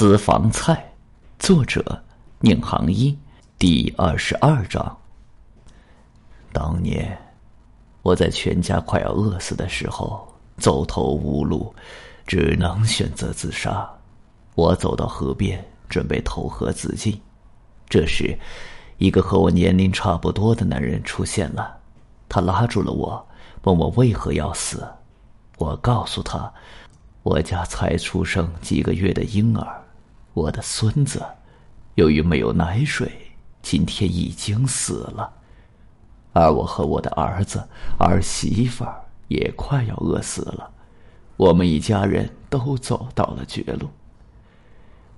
私房菜，作者宁杭一，第二十二章。当年我在全家快要饿死的时候，走投无路，只能选择自杀。我走到河边，准备投河自尽。这时，一个和我年龄差不多的男人出现了，他拉住了我，问我为何要死。我告诉他。我家才出生几个月的婴儿，我的孙子，由于没有奶水，今天已经死了。而我和我的儿子、儿媳妇儿也快要饿死了，我们一家人都走到了绝路。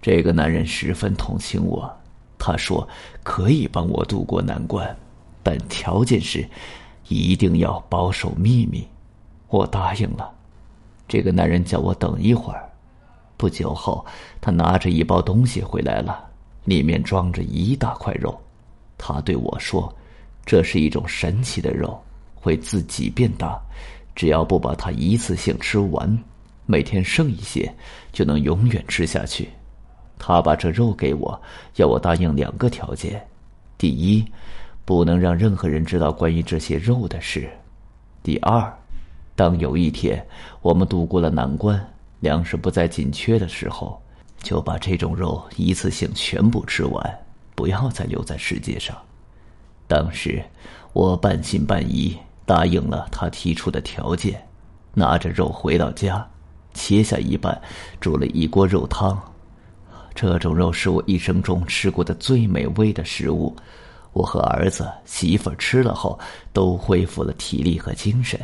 这个男人十分同情我，他说可以帮我渡过难关，但条件是一定要保守秘密。我答应了。这个男人叫我等一会儿。不久后，他拿着一包东西回来了，里面装着一大块肉。他对我说：“这是一种神奇的肉，会自己变大，只要不把它一次性吃完，每天剩一些，就能永远吃下去。”他把这肉给我，要我答应两个条件：第一，不能让任何人知道关于这些肉的事；第二。当有一天我们度过了难关，粮食不再紧缺的时候，就把这种肉一次性全部吃完，不要再留在世界上。当时我半信半疑答应了他提出的条件，拿着肉回到家，切下一半，煮了一锅肉汤。这种肉是我一生中吃过的最美味的食物，我和儿子媳妇吃了后都恢复了体力和精神。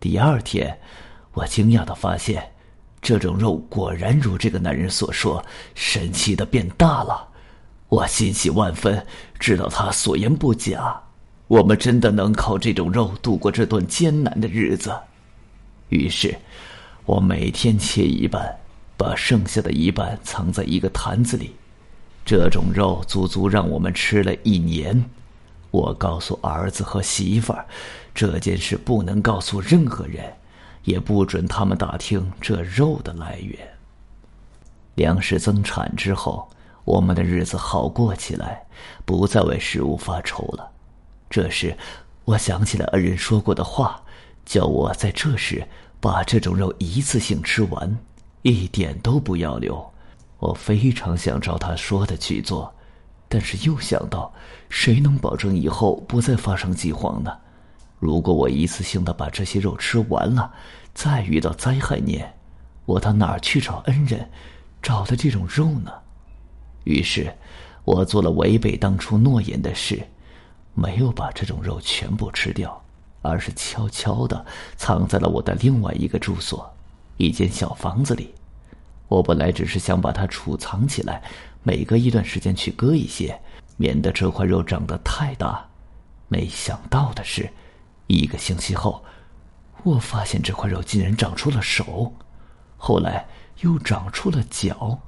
第二天，我惊讶的发现，这种肉果然如这个男人所说，神奇的变大了。我欣喜万分，知道他所言不假，我们真的能靠这种肉度过这段艰难的日子。于是，我每天切一半，把剩下的一半藏在一个坛子里。这种肉足足让我们吃了一年。我告诉儿子和媳妇儿。这件事不能告诉任何人，也不准他们打听这肉的来源。粮食增产之后，我们的日子好过起来，不再为食物发愁了。这时，我想起了恩人说过的话，叫我在这时把这种肉一次性吃完，一点都不要留。我非常想照他说的去做，但是又想到，谁能保证以后不再发生饥荒呢？如果我一次性的把这些肉吃完了，再遇到灾害年，我到哪儿去找恩人，找的这种肉呢？于是，我做了违背当初诺言的事，没有把这种肉全部吃掉，而是悄悄的藏在了我的另外一个住所，一间小房子里。我本来只是想把它储藏起来，每隔一段时间去割一些，免得这块肉长得太大。没想到的是。一个星期后，我发现这块肉竟然长出了手，后来又长出了脚，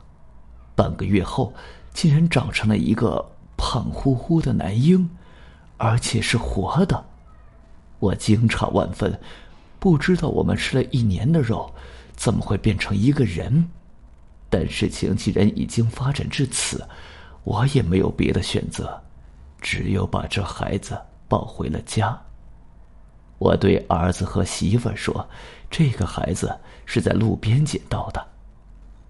半个月后，竟然长成了一个胖乎乎的男婴，而且是活的。我惊诧万分，不知道我们吃了一年的肉，怎么会变成一个人？但事情既然已经发展至此，我也没有别的选择，只有把这孩子抱回了家。我对儿子和媳妇说：“这个孩子是在路边捡到的。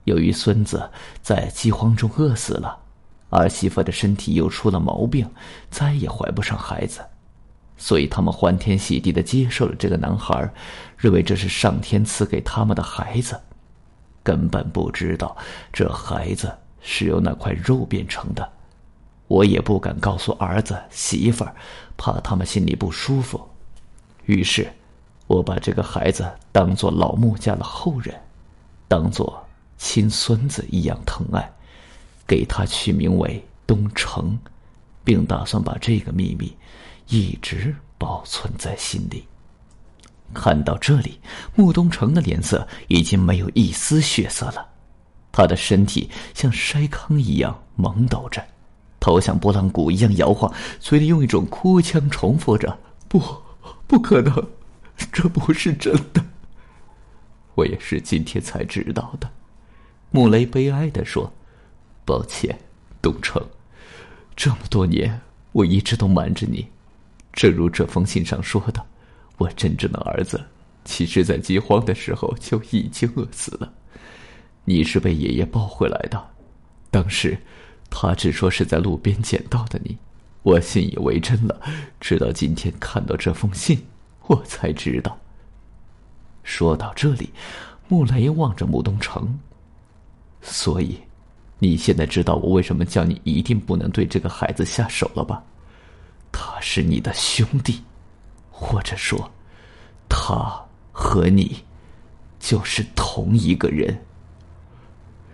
由于孙子在饥荒中饿死了，儿媳妇的身体又出了毛病，再也怀不上孩子，所以他们欢天喜地的接受了这个男孩，认为这是上天赐给他们的孩子，根本不知道这孩子是由那块肉变成的。我也不敢告诉儿子媳妇儿，怕他们心里不舒服。”于是，我把这个孩子当做老穆家的后人，当做亲孙子一样疼爱，给他取名为东城，并打算把这个秘密一直保存在心里。看到这里，穆东城的脸色已经没有一丝血色了，他的身体像筛糠一样懵抖着，头像拨浪鼓一样摇晃，嘴里用一种哭腔重复着：“不。”不可能，这不是真的。我也是今天才知道的。穆雷悲哀的说：“抱歉，东城，这么多年我一直都瞒着你。正如这封信上说的，我真正的儿子，其实在饥荒的时候就已经饿死了。你是被爷爷抱回来的，当时他只说是在路边捡到的你，我信以为真了。直到今天看到这封信，我才知道。”说到这里，穆雷望着穆东城。所以，你现在知道我为什么叫你一定不能对这个孩子下手了吧？他是你的兄弟，或者说，他和你就是同一个人。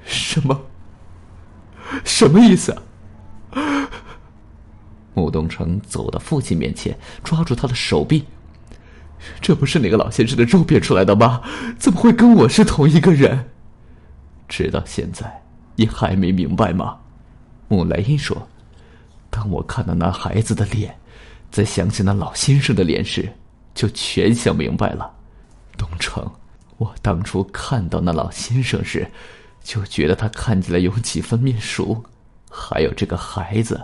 什么？什么意思？啊东城走到父亲面前，抓住他的手臂。这不是那个老先生的肉变出来的吗？怎么会跟我是同一个人？直到现在，你还没明白吗？穆莱因说：“当我看到那孩子的脸，再想起那老先生的脸时，就全想明白了。东城，我当初看到那老先生时，就觉得他看起来有几分面熟。还有这个孩子，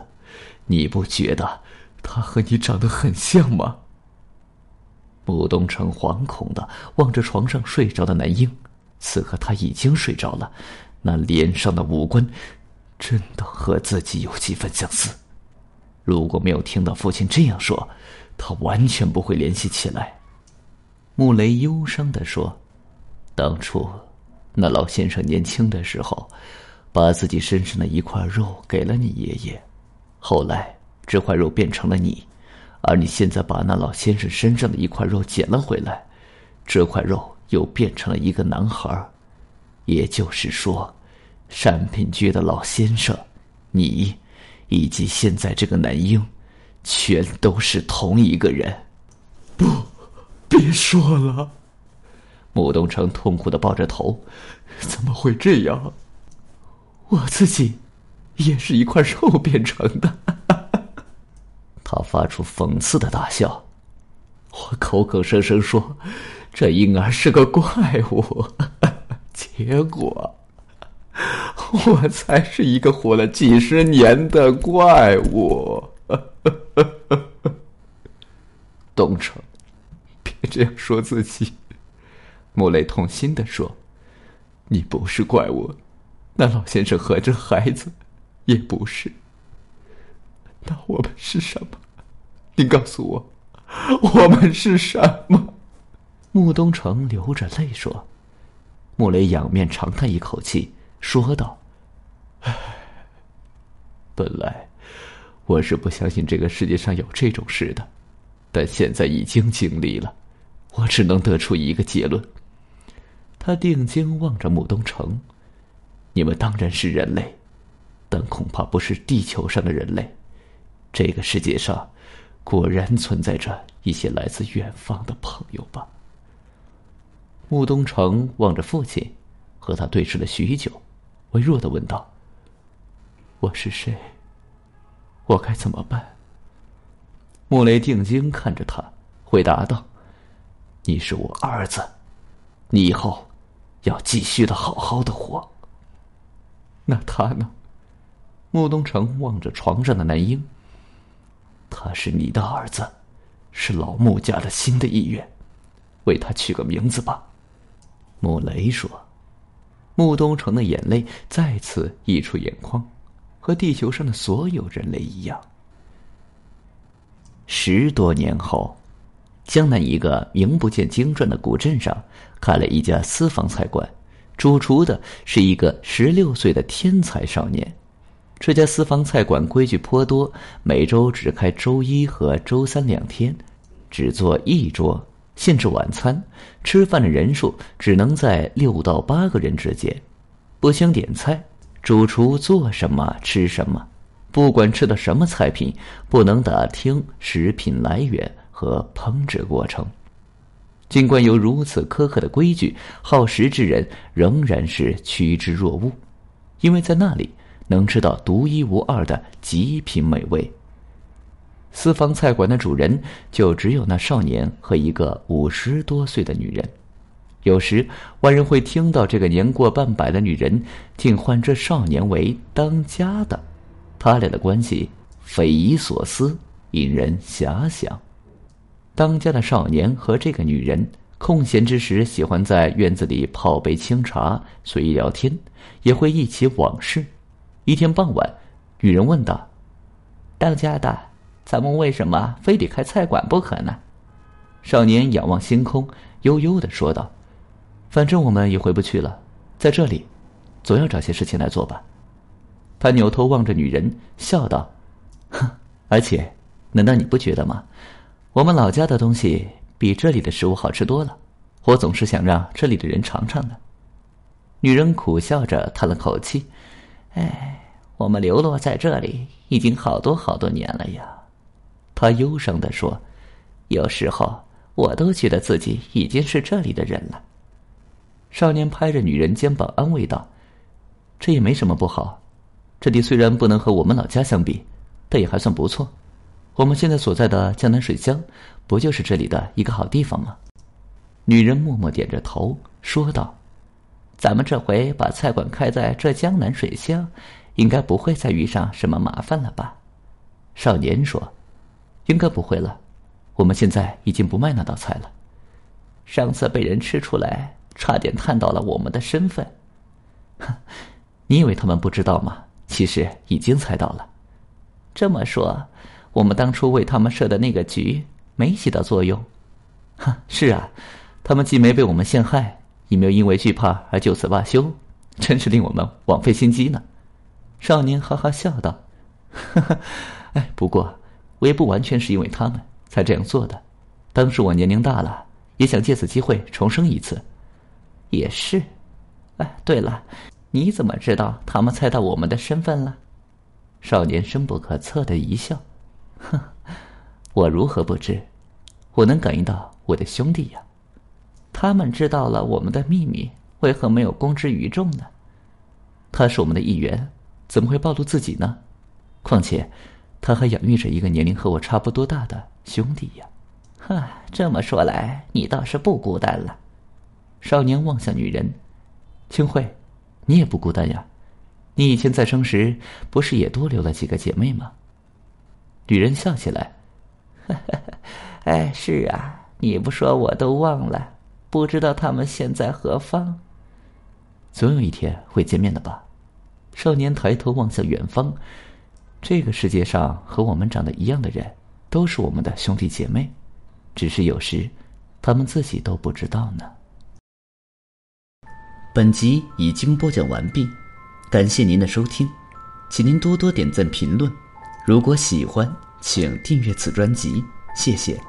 你不觉得他和你长得很像吗？”穆东城惶恐的望着床上睡着的男婴。此刻他已经睡着了，那脸上的五官，真的和自己有几分相似。如果没有听到父亲这样说，他完全不会联系起来。穆雷忧伤的说：“当初，那老先生年轻的时候，把自己身上的一块肉给了你爷爷，后来这块肉变成了你，而你现在把那老先生身上的一块肉捡了回来，这块肉。”又变成了一个男孩也就是说，单品居的老先生，你，以及现在这个男婴，全都是同一个人。不，别说了。穆东城痛苦的抱着头，怎么会这样？我自己，也是一块肉变成的。他发出讽刺的大笑。我口口声声说。这婴儿是个怪物，结果我才是一个活了几十年的怪物。东城，别这样说自己。穆雷痛心的说：“你不是怪物，那老先生和这孩子也不是。那我们是什么？你告诉我，我们是什么？”穆东城流着泪说：“穆雷仰面长叹一口气，说道：‘唉，本来我是不相信这个世界上有这种事的，但现在已经经历了，我只能得出一个结论。’他定睛望着穆东城：‘你们当然是人类，但恐怕不是地球上的人类。这个世界上果然存在着一些来自远方的朋友吧。’”穆东城望着父亲，和他对视了许久，微弱的问道：“我是谁？我该怎么办？”穆雷定睛看着他，回答道：“你是我儿子，你以后要继续的好好的活。”那他呢？穆东城望着床上的男婴：“他是你的儿子，是老穆家的新的意愿，为他取个名字吧。”穆雷说：“穆东城的眼泪再次溢出眼眶，和地球上的所有人类一样。”十多年后，江南一个名不见经传的古镇上，开了一家私房菜馆，主厨的是一个十六岁的天才少年。这家私房菜馆规矩颇多，每周只开周一和周三两天，只做一桌。限制晚餐，吃饭的人数只能在六到八个人之间，不兴点菜，主厨做什么吃什么，不管吃的什么菜品，不能打听食品来源和烹制过程。尽管有如此苛刻的规矩，好食之人仍然是趋之若鹜，因为在那里能吃到独一无二的极品美味。私房菜馆的主人就只有那少年和一个五十多岁的女人，有时外人会听到这个年过半百的女人竟唤这少年为当家的，他俩的关系匪夷所思，引人遐想。当家的少年和这个女人空闲之时喜欢在院子里泡杯清茶，随意聊天，也会忆起往事。一天傍晚，女人问道：“当家的，咱们为什么非得开菜馆不可呢？”少年仰望星空，悠悠的说道：“反正我们也回不去了，在这里，总要找些事情来做吧。”他扭头望着女人，笑道：“哼，而且，难道你不觉得吗？”我们老家的东西比这里的食物好吃多了，我总是想让这里的人尝尝的。女人苦笑着叹了口气：“哎，我们流落在这里已经好多好多年了呀。”他忧伤的说：“有时候我都觉得自己已经是这里的人了。”少年拍着女人肩膀安慰道：“这也没什么不好，这里虽然不能和我们老家相比，但也还算不错。”我们现在所在的江南水乡，不就是这里的一个好地方吗？女人默默点着头说道：“咱们这回把菜馆开在这江南水乡，应该不会再遇上什么麻烦了吧？”少年说：“应该不会了，我们现在已经不卖那道菜了。上次被人吃出来，差点探到了我们的身份。哼，你以为他们不知道吗？其实已经猜到了。这么说。”我们当初为他们设的那个局没起到作用，哈，是啊，他们既没被我们陷害，也没有因为惧怕而就此罢休，真是令我们枉费心机呢。少年哈哈笑道：“哈哈，哎，不过我也不完全是因为他们才这样做的。当时我年龄大了，也想借此机会重生一次。也是，哎，对了，你怎么知道他们猜到我们的身份了？”少年深不可测的一笑。哼，我如何不知？我能感应到我的兄弟呀。他们知道了我们的秘密，为何没有公之于众呢？他是我们的一员，怎么会暴露自己呢？况且，他还养育着一个年龄和我差不多大的兄弟呀。哈，这么说来，你倒是不孤单了。少年望向女人，清慧，你也不孤单呀。你以前在生时，不是也多留了几个姐妹吗？女人笑起来，哎，是啊，你不说我都忘了，不知道他们现在何方。总有一天会见面的吧？少年抬头望向远方，这个世界上和我们长得一样的人，都是我们的兄弟姐妹，只是有时，他们自己都不知道呢。本集已经播讲完毕，感谢您的收听，请您多多点赞评论。如果喜欢，请订阅此专辑，谢谢。